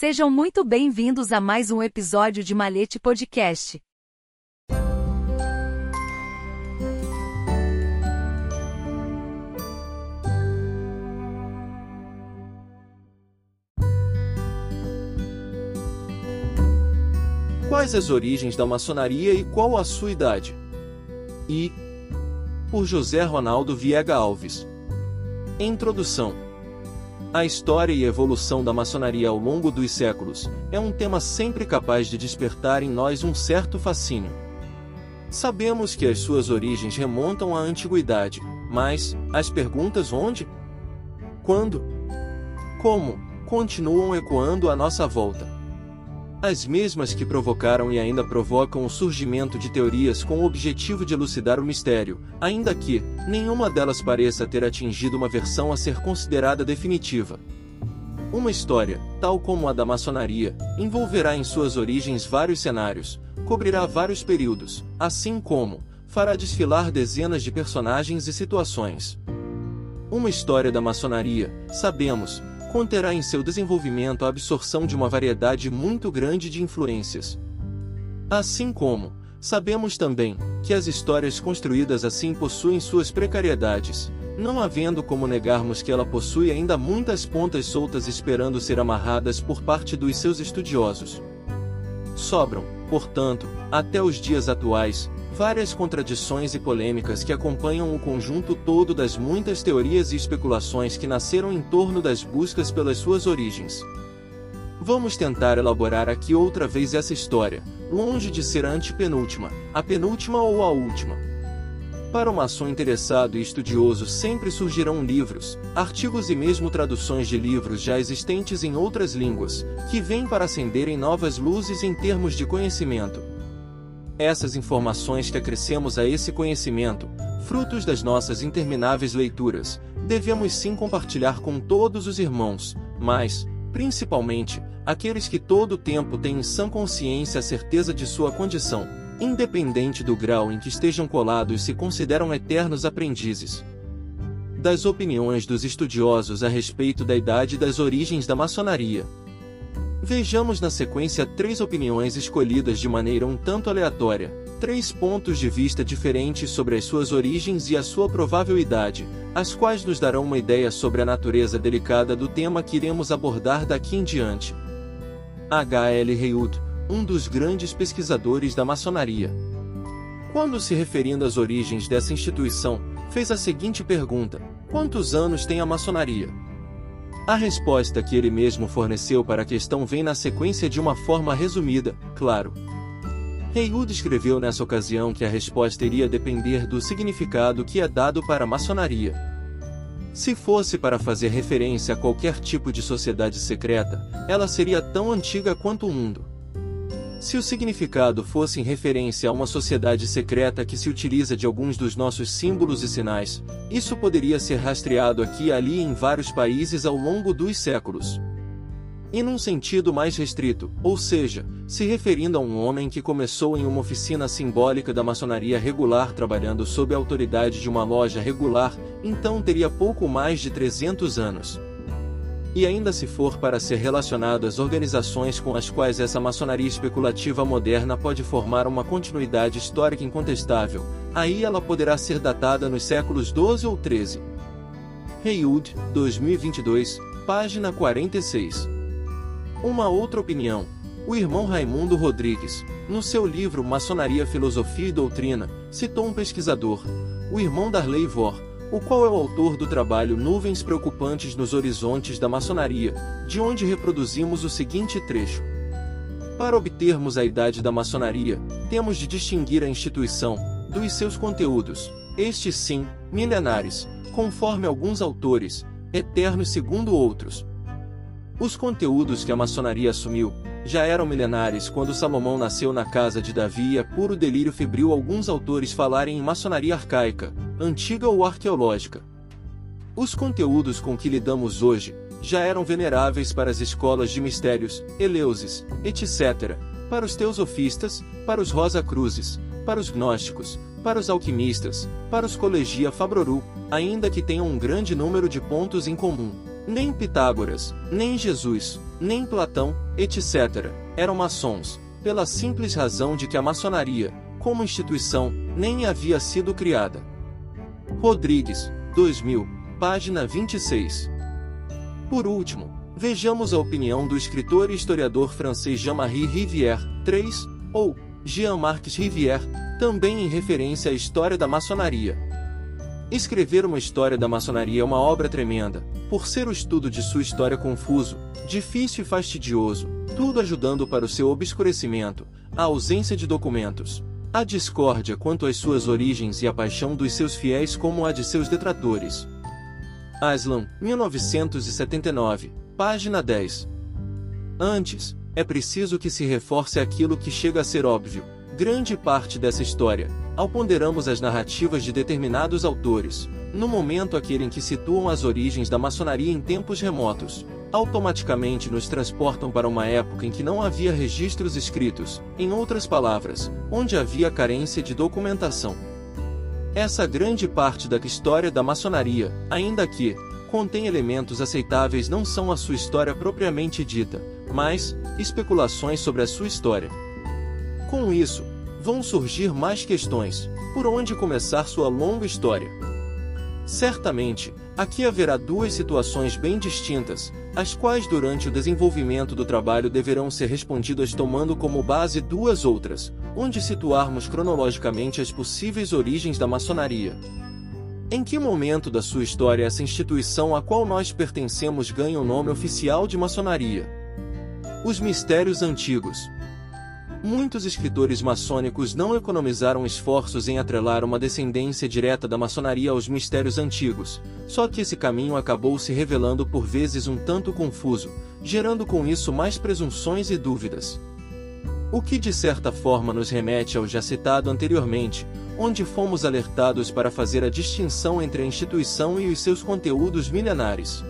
Sejam muito bem-vindos a mais um episódio de Malete Podcast. Quais as origens da maçonaria e qual a sua idade? E por José Ronaldo Viega Alves. Introdução a história e evolução da maçonaria ao longo dos séculos é um tema sempre capaz de despertar em nós um certo fascínio. Sabemos que as suas origens remontam à antiguidade, mas as perguntas onde? Quando? Como? continuam ecoando à nossa volta. As mesmas que provocaram e ainda provocam o surgimento de teorias com o objetivo de elucidar o mistério, ainda que nenhuma delas pareça ter atingido uma versão a ser considerada definitiva. Uma história, tal como a da maçonaria, envolverá em suas origens vários cenários, cobrirá vários períodos, assim como fará desfilar dezenas de personagens e situações. Uma história da maçonaria, sabemos, conterá em seu desenvolvimento a absorção de uma variedade muito grande de influências. Assim como, sabemos também, que as histórias construídas assim possuem suas precariedades, não havendo como negarmos que ela possui ainda muitas pontas soltas esperando ser amarradas por parte dos seus estudiosos. Sobram, portanto, até os dias atuais, várias contradições e polêmicas que acompanham o conjunto todo das muitas teorias e especulações que nasceram em torno das buscas pelas suas origens. Vamos tentar elaborar aqui outra vez essa história, longe de ser a antepenúltima, a penúltima ou a última. Para o maçom interessado e estudioso sempre surgirão livros, artigos e mesmo traduções de livros já existentes em outras línguas, que vêm para acenderem novas luzes em termos de conhecimento, essas informações que acrescemos a esse conhecimento, frutos das nossas intermináveis leituras, devemos sim compartilhar com todos os irmãos, mas, principalmente, aqueles que todo o tempo têm em sã consciência a certeza de sua condição, independente do grau em que estejam colados se consideram eternos aprendizes. Das opiniões dos estudiosos a respeito da idade e das origens da maçonaria. Vejamos na sequência três opiniões escolhidas de maneira um tanto aleatória, três pontos de vista diferentes sobre as suas origens e a sua provável idade, as quais nos darão uma ideia sobre a natureza delicada do tema que iremos abordar daqui em diante. H. L. Haywood, um dos grandes pesquisadores da maçonaria. Quando se referindo às origens dessa instituição, fez a seguinte pergunta: Quantos anos tem a maçonaria? A resposta que ele mesmo forneceu para a questão vem na sequência de uma forma resumida, claro. Haywood escreveu nessa ocasião que a resposta iria depender do significado que é dado para a maçonaria. Se fosse para fazer referência a qualquer tipo de sociedade secreta, ela seria tão antiga quanto o mundo. Se o significado fosse em referência a uma sociedade secreta que se utiliza de alguns dos nossos símbolos e sinais, isso poderia ser rastreado aqui e ali em vários países ao longo dos séculos. E num sentido mais restrito, ou seja, se referindo a um homem que começou em uma oficina simbólica da maçonaria regular trabalhando sob a autoridade de uma loja regular, então teria pouco mais de 300 anos. E ainda se for para ser relacionado às organizações com as quais essa maçonaria especulativa moderna pode formar uma continuidade histórica incontestável, aí ela poderá ser datada nos séculos 12 ou 13. Haywood, 2022, página 46. Uma outra opinião. O irmão Raimundo Rodrigues, no seu livro Maçonaria, Filosofia e Doutrina, citou um pesquisador, o irmão Darley Vor, o qual é o autor do trabalho Nuvens Preocupantes nos Horizontes da Maçonaria, de onde reproduzimos o seguinte trecho. Para obtermos a idade da maçonaria, temos de distinguir a instituição dos seus conteúdos, estes sim, milenares, conforme alguns autores, eternos segundo outros. Os conteúdos que a maçonaria assumiu já eram milenares quando Salomão nasceu na casa de Davi e é puro delírio febril alguns autores falarem em maçonaria arcaica, antiga ou arqueológica. Os conteúdos com que lidamos hoje já eram veneráveis para as escolas de mistérios, Eleusis, etc., para os teosofistas, para os Rosa Cruzes, para os gnósticos, para os alquimistas, para os colegia Fabroru, ainda que tenham um grande número de pontos em comum. Nem Pitágoras, nem Jesus, nem Platão, etc., eram maçons, pela simples razão de que a maçonaria, como instituição, nem havia sido criada. Rodrigues, 2000, página 26. Por último, vejamos a opinião do escritor e historiador francês Jean-Marie Rivière, 3, ou Jean-Marc Rivière, também em referência à história da maçonaria. Escrever uma história da maçonaria é uma obra tremenda, por ser o estudo de sua história confuso, difícil e fastidioso, tudo ajudando para o seu obscurecimento, a ausência de documentos, a discórdia quanto às suas origens e a paixão dos seus fiéis como a de seus detratores. Aslan, 1979, página 10. Antes, é preciso que se reforce aquilo que chega a ser óbvio. Grande parte dessa história, ao ponderamos as narrativas de determinados autores, no momento aquele em que situam as origens da maçonaria em tempos remotos, automaticamente nos transportam para uma época em que não havia registros escritos, em outras palavras, onde havia carência de documentação. Essa grande parte da história da maçonaria, ainda que contém elementos aceitáveis, não são a sua história propriamente dita, mas especulações sobre a sua história. Com isso, vão surgir mais questões: por onde começar sua longa história? Certamente, aqui haverá duas situações bem distintas, as quais durante o desenvolvimento do trabalho deverão ser respondidas tomando como base duas outras, onde situarmos cronologicamente as possíveis origens da maçonaria. Em que momento da sua história essa instituição a qual nós pertencemos ganha o nome oficial de maçonaria? Os mistérios antigos. Muitos escritores maçônicos não economizaram esforços em atrelar uma descendência direta da maçonaria aos mistérios antigos, só que esse caminho acabou se revelando por vezes um tanto confuso, gerando com isso mais presunções e dúvidas. O que de certa forma nos remete ao já citado anteriormente, onde fomos alertados para fazer a distinção entre a instituição e os seus conteúdos milenares.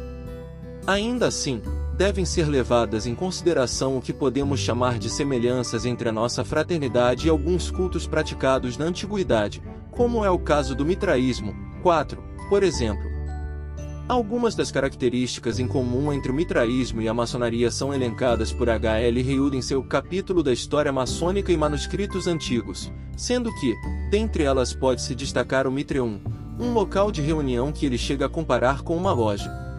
Ainda assim, devem ser levadas em consideração o que podemos chamar de semelhanças entre a nossa fraternidade e alguns cultos praticados na antiguidade, como é o caso do mitraísmo. 4, por exemplo. Algumas das características em comum entre o mitraísmo e a maçonaria são elencadas por H. L. Reud em seu capítulo da História Maçônica e Manuscritos Antigos, sendo que, dentre elas pode-se destacar o Mitreum, um local de reunião que ele chega a comparar com uma loja.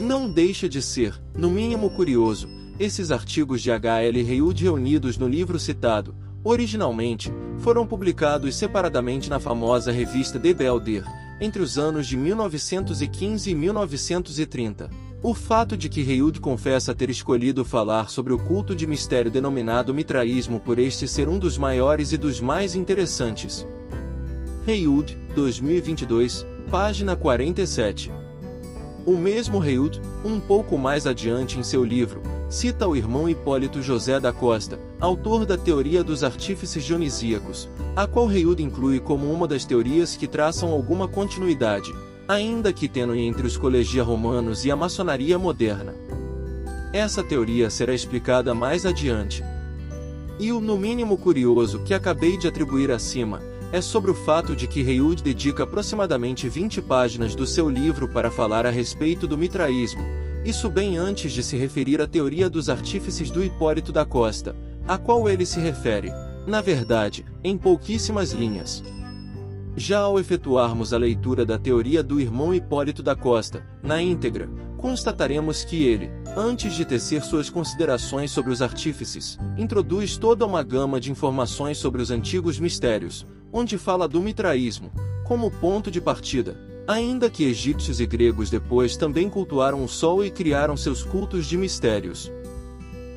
Não deixa de ser, no mínimo curioso, esses artigos de H.L. Reud reunidos no livro citado, originalmente, foram publicados separadamente na famosa revista De Belder, entre os anos de 1915 e 1930. O fato de que Reud confessa ter escolhido falar sobre o culto de mistério denominado mitraísmo por este ser um dos maiores e dos mais interessantes. Reud, 2022, página 47. O mesmo Reud, um pouco mais adiante em seu livro, cita o irmão Hipólito José da Costa, autor da Teoria dos Artífices Dionisíacos, a qual Reud inclui como uma das teorias que traçam alguma continuidade, ainda que tênue entre os colegia romanos e a maçonaria moderna. Essa teoria será explicada mais adiante. E o no mínimo curioso que acabei de atribuir acima, é sobre o fato de que Reud dedica aproximadamente 20 páginas do seu livro para falar a respeito do mitraísmo, isso bem antes de se referir à teoria dos artífices do Hipólito da Costa, a qual ele se refere, na verdade, em pouquíssimas linhas. Já ao efetuarmos a leitura da teoria do irmão Hipólito da Costa, na íntegra, constataremos que ele, antes de tecer suas considerações sobre os artífices, introduz toda uma gama de informações sobre os antigos mistérios, onde fala do mitraísmo, como ponto de partida, ainda que egípcios e gregos depois também cultuaram o sol e criaram seus cultos de mistérios.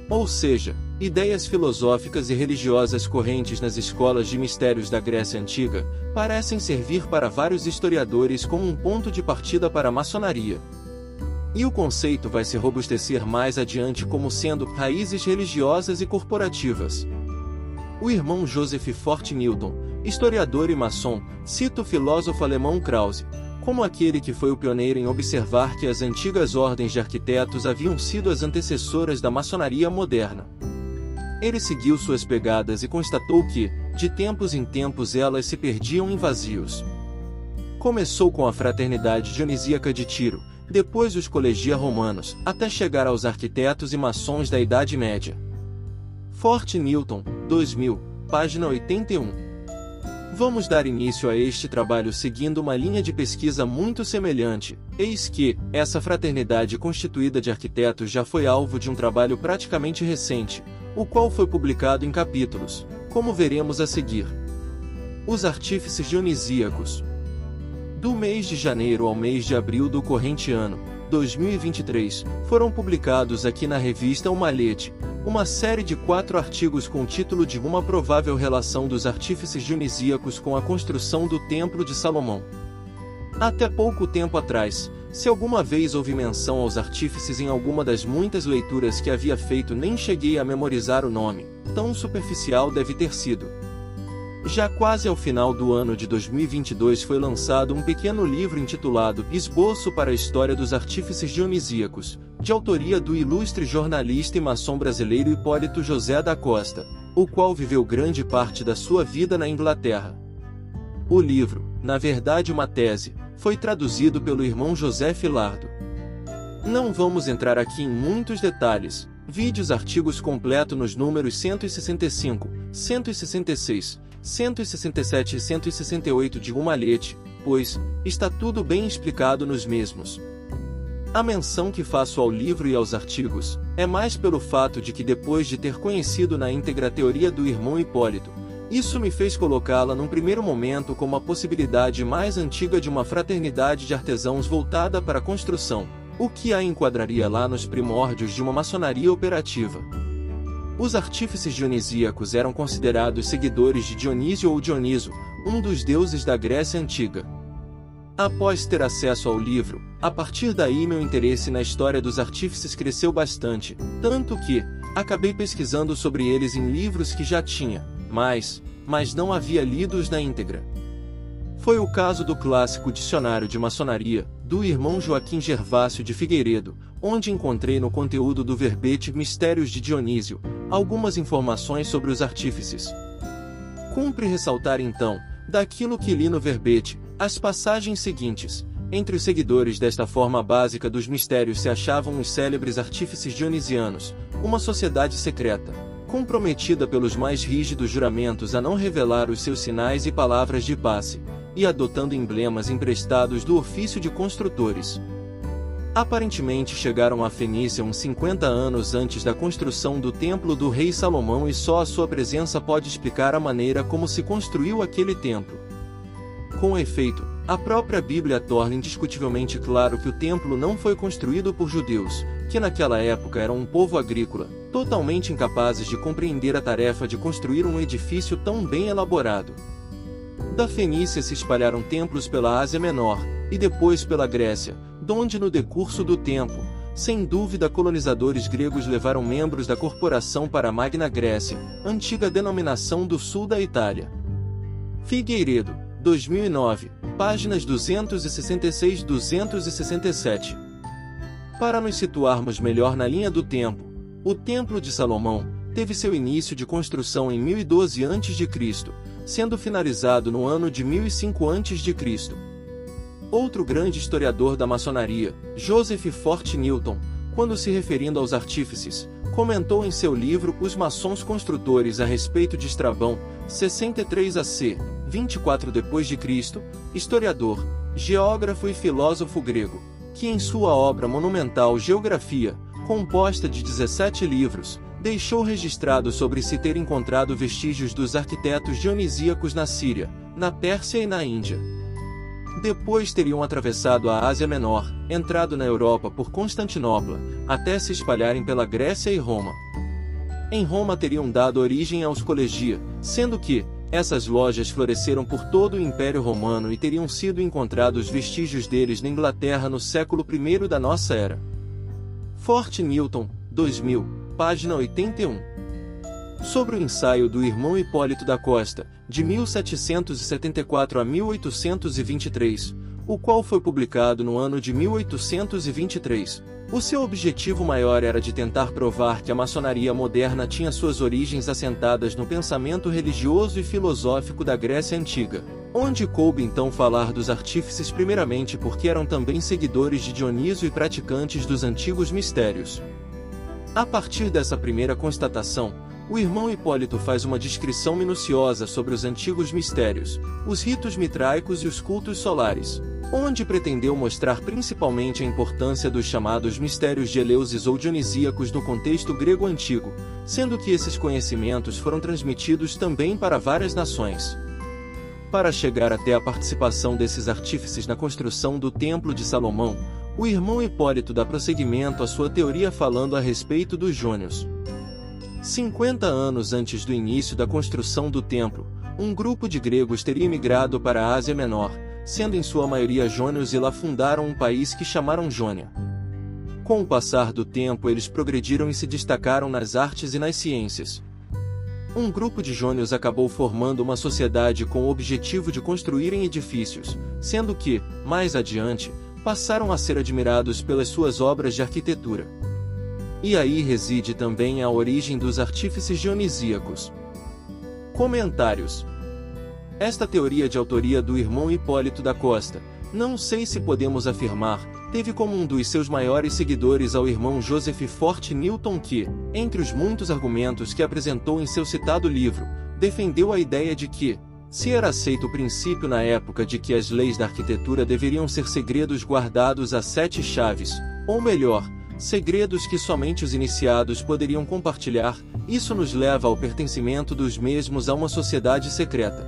Ou seja, ideias filosóficas e religiosas correntes nas escolas de mistérios da Grécia Antiga parecem servir para vários historiadores como um ponto de partida para a maçonaria. E o conceito vai se robustecer mais adiante como sendo raízes religiosas e corporativas. O irmão Joseph Fort Newton, Historiador e maçom, cita o filósofo alemão Krause, como aquele que foi o pioneiro em observar que as antigas ordens de arquitetos haviam sido as antecessoras da maçonaria moderna. Ele seguiu suas pegadas e constatou que, de tempos em tempos, elas se perdiam em vazios. Começou com a fraternidade dionisíaca de Tiro, depois os colegia romanos, até chegar aos arquitetos e maçons da Idade Média. Forte Newton, 2000, página 81. Vamos dar início a este trabalho seguindo uma linha de pesquisa muito semelhante. Eis que, essa fraternidade constituída de arquitetos já foi alvo de um trabalho praticamente recente, o qual foi publicado em capítulos, como veremos a seguir. Os artífices dionisíacos. Do mês de janeiro ao mês de abril do corrente ano, 2023, foram publicados aqui na revista O Malhete, uma série de quatro artigos com o título de Uma provável relação dos artífices dionisíacos com a construção do Templo de Salomão. Até pouco tempo atrás, se alguma vez houve menção aos artífices em alguma das muitas leituras que havia feito, nem cheguei a memorizar o nome, tão superficial deve ter sido. Já quase ao final do ano de 2022 foi lançado um pequeno livro intitulado Esboço para a História dos Artífices Dionisíacos, de autoria do ilustre jornalista e maçom brasileiro Hipólito José da Costa, o qual viveu grande parte da sua vida na Inglaterra. O livro, na verdade uma tese, foi traduzido pelo irmão José Filardo. Não vamos entrar aqui em muitos detalhes, vídeos artigos completo nos números 165, 166, 167 e 168 de um malhete, pois, está tudo bem explicado nos mesmos. A menção que faço ao livro e aos artigos, é mais pelo fato de que depois de ter conhecido na íntegra a teoria do irmão Hipólito, isso me fez colocá-la num primeiro momento como a possibilidade mais antiga de uma fraternidade de artesãos voltada para a construção, o que a enquadraria lá nos primórdios de uma maçonaria operativa. Os artífices dionisíacos eram considerados seguidores de Dionísio ou Dioniso, um dos deuses da Grécia Antiga. Após ter acesso ao livro, a partir daí meu interesse na história dos artífices cresceu bastante, tanto que acabei pesquisando sobre eles em livros que já tinha, mas, mas não havia lidos na íntegra. Foi o caso do clássico Dicionário de Maçonaria, do irmão Joaquim Gervásio de Figueiredo, onde encontrei no conteúdo do verbete Mistérios de Dionísio, algumas informações sobre os artífices. Cumpre ressaltar então, daquilo que li no verbete, as passagens seguintes. Entre os seguidores desta forma básica dos mistérios se achavam os célebres artífices dionisianos, uma sociedade secreta, comprometida pelos mais rígidos juramentos a não revelar os seus sinais e palavras de passe, e adotando emblemas emprestados do ofício de construtores, Aparentemente chegaram à Fenícia uns 50 anos antes da construção do templo do rei Salomão e só a sua presença pode explicar a maneira como se construiu aquele templo. Com efeito, a própria Bíblia torna indiscutivelmente claro que o templo não foi construído por judeus, que naquela época eram um povo agrícola, totalmente incapazes de compreender a tarefa de construir um edifício tão bem elaborado. Da Fenícia se espalharam templos pela Ásia Menor, e depois pela Grécia, donde no decurso do tempo, sem dúvida colonizadores gregos levaram membros da corporação para a Magna Grécia, antiga denominação do sul da Itália. Figueiredo, 2009, páginas 266-267. Para nos situarmos melhor na linha do tempo, o Templo de Salomão teve seu início de construção em 1012 a.C., sendo finalizado no ano de 1005 a.C. Outro grande historiador da maçonaria, Joseph Fort Newton, quando se referindo aos artífices, comentou em seu livro Os Maçons Construtores a respeito de Estrabão, 63 AC, 24 depois de Cristo, historiador, geógrafo e filósofo grego, que em sua obra monumental Geografia, composta de 17 livros, deixou registrado sobre se ter encontrado vestígios dos arquitetos dionisíacos na Síria, na Pérsia e na Índia. Depois teriam atravessado a Ásia Menor, entrado na Europa por Constantinopla, até se espalharem pela Grécia e Roma. Em Roma teriam dado origem aos colegia, sendo que, essas lojas floresceram por todo o Império Romano e teriam sido encontrados vestígios deles na Inglaterra no século I da nossa era. Fort Newton, 2000, página 81 sobre o ensaio do irmão Hipólito da Costa, de 1774 a 1823, o qual foi publicado no ano de 1823. O seu objetivo maior era de tentar provar que a maçonaria moderna tinha suas origens assentadas no pensamento religioso e filosófico da Grécia Antiga, onde coube então falar dos artífices primeiramente porque eram também seguidores de Dionísio e praticantes dos antigos mistérios. A partir dessa primeira constatação, o irmão Hipólito faz uma descrição minuciosa sobre os antigos mistérios, os ritos mitraicos e os cultos solares, onde pretendeu mostrar principalmente a importância dos chamados mistérios de Eleusis ou dionisíacos no contexto grego antigo, sendo que esses conhecimentos foram transmitidos também para várias nações. Para chegar até a participação desses artífices na construção do Templo de Salomão, o irmão Hipólito dá prosseguimento à sua teoria falando a respeito dos jônios. 50 anos antes do início da construção do templo, um grupo de gregos teria emigrado para a Ásia Menor, sendo em sua maioria jônios e lá fundaram um país que chamaram Jônia. Com o passar do tempo eles progrediram e se destacaram nas artes e nas ciências. Um grupo de jônios acabou formando uma sociedade com o objetivo de construírem edifícios, sendo que, mais adiante, passaram a ser admirados pelas suas obras de arquitetura. E aí reside também a origem dos artífices dionisíacos. Comentários esta teoria de autoria do irmão Hipólito da Costa, não sei se podemos afirmar, teve como um dos seus maiores seguidores ao irmão Joseph Fort Newton que, entre os muitos argumentos que apresentou em seu citado livro, defendeu a ideia de que, se era aceito o princípio na época de que as leis da arquitetura deveriam ser segredos guardados a sete chaves, ou melhor, segredos que somente os iniciados poderiam compartilhar, isso nos leva ao pertencimento dos mesmos a uma sociedade secreta.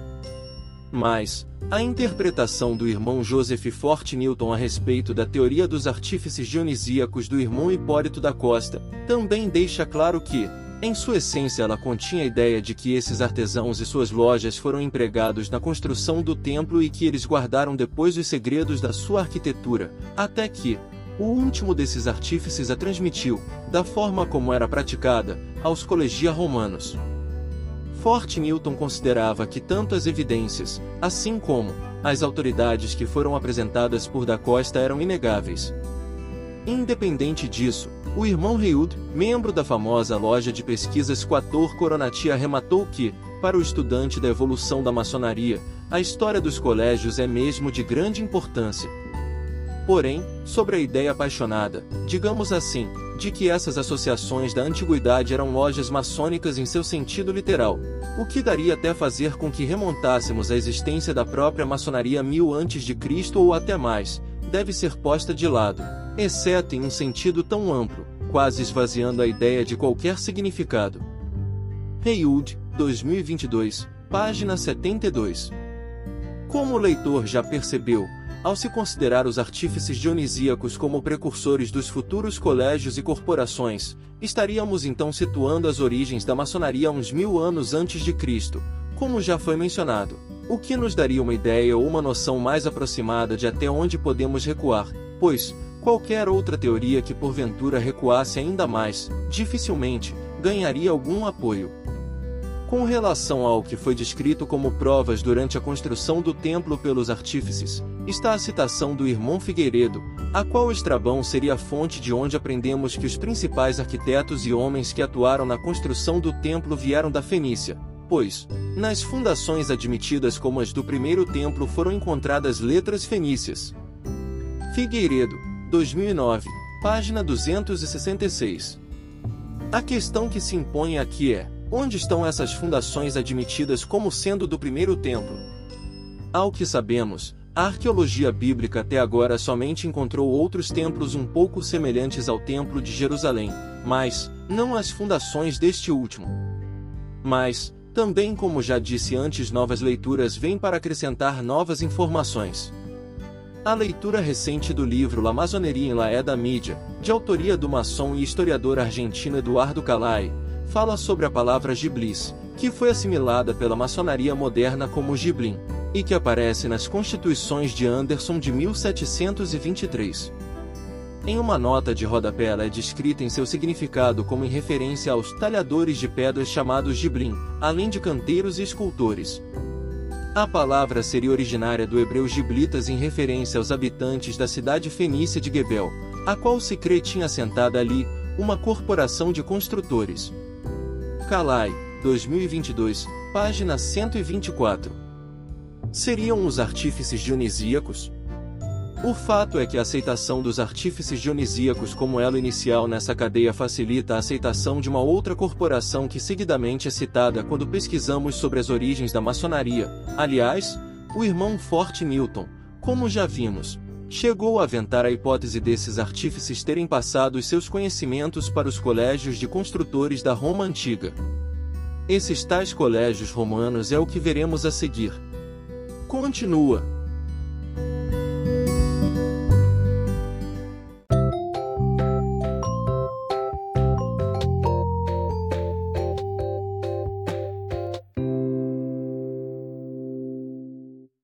Mas, a interpretação do irmão Joseph Fort Newton a respeito da teoria dos artífices dionisíacos do irmão Hipólito da Costa, também deixa claro que, em sua essência ela continha a ideia de que esses artesãos e suas lojas foram empregados na construção do templo e que eles guardaram depois os segredos da sua arquitetura, até que, o último desses artífices a transmitiu, da forma como era praticada, aos colegia romanos. Fort Newton considerava que tanto as evidências, assim como as autoridades que foram apresentadas por Da Costa eram inegáveis. Independente disso, o irmão Reud, membro da famosa loja de pesquisas Quator Coronati arrematou que, para o estudante da evolução da maçonaria, a história dos colégios é mesmo de grande importância. Porém, sobre a ideia apaixonada, digamos assim, de que essas associações da antiguidade eram lojas maçônicas em seu sentido literal, o que daria até fazer com que remontássemos a existência da própria maçonaria mil antes de Cristo ou até mais, deve ser posta de lado, exceto em um sentido tão amplo, quase esvaziando a ideia de qualquer significado. Heywood, 2022, página 72. Como o leitor já percebeu, ao se considerar os artífices dionisíacos como precursores dos futuros colégios e corporações, estaríamos então situando as origens da maçonaria uns mil anos antes de Cristo, como já foi mencionado, o que nos daria uma ideia ou uma noção mais aproximada de até onde podemos recuar, pois, qualquer outra teoria que porventura recuasse ainda mais, dificilmente, ganharia algum apoio. Com relação ao que foi descrito como provas durante a construção do templo pelos artífices, está a citação do irmão Figueiredo, a qual Estrabão seria a fonte de onde aprendemos que os principais arquitetos e homens que atuaram na construção do templo vieram da Fenícia, pois, nas fundações admitidas como as do primeiro templo foram encontradas letras fenícias. Figueiredo, 2009, página 266. A questão que se impõe aqui é Onde estão essas fundações admitidas como sendo do primeiro templo? Ao que sabemos, a arqueologia bíblica até agora somente encontrou outros templos um pouco semelhantes ao Templo de Jerusalém, mas não as fundações deste último. Mas, também como já disse antes, novas leituras vêm para acrescentar novas informações. A leitura recente do livro La Maçoneria em la Edad Mídia, de autoria do maçom e historiador argentino Eduardo Calai, fala sobre a palavra Giblis, que foi assimilada pela maçonaria moderna como Giblin, e que aparece nas Constituições de Anderson de 1723. Em uma nota de rodapé ela é descrita em seu significado como em referência aos talhadores de pedras chamados Giblin, além de canteiros e escultores. A palavra seria originária do hebreu giblitas em referência aos habitantes da cidade fenícia de Gebel, a qual se crê tinha assentada ali uma corporação de construtores. Calai, 2022, página 124. Seriam os artífices dionisíacos? O fato é que a aceitação dos artífices dionisíacos como elo inicial nessa cadeia facilita a aceitação de uma outra corporação que seguidamente é citada quando pesquisamos sobre as origens da maçonaria. Aliás, o irmão Forte Newton, como já vimos, chegou a aventar a hipótese desses artífices terem passado seus conhecimentos para os colégios de construtores da Roma antiga. Esses tais colégios romanos é o que veremos a seguir. Continua.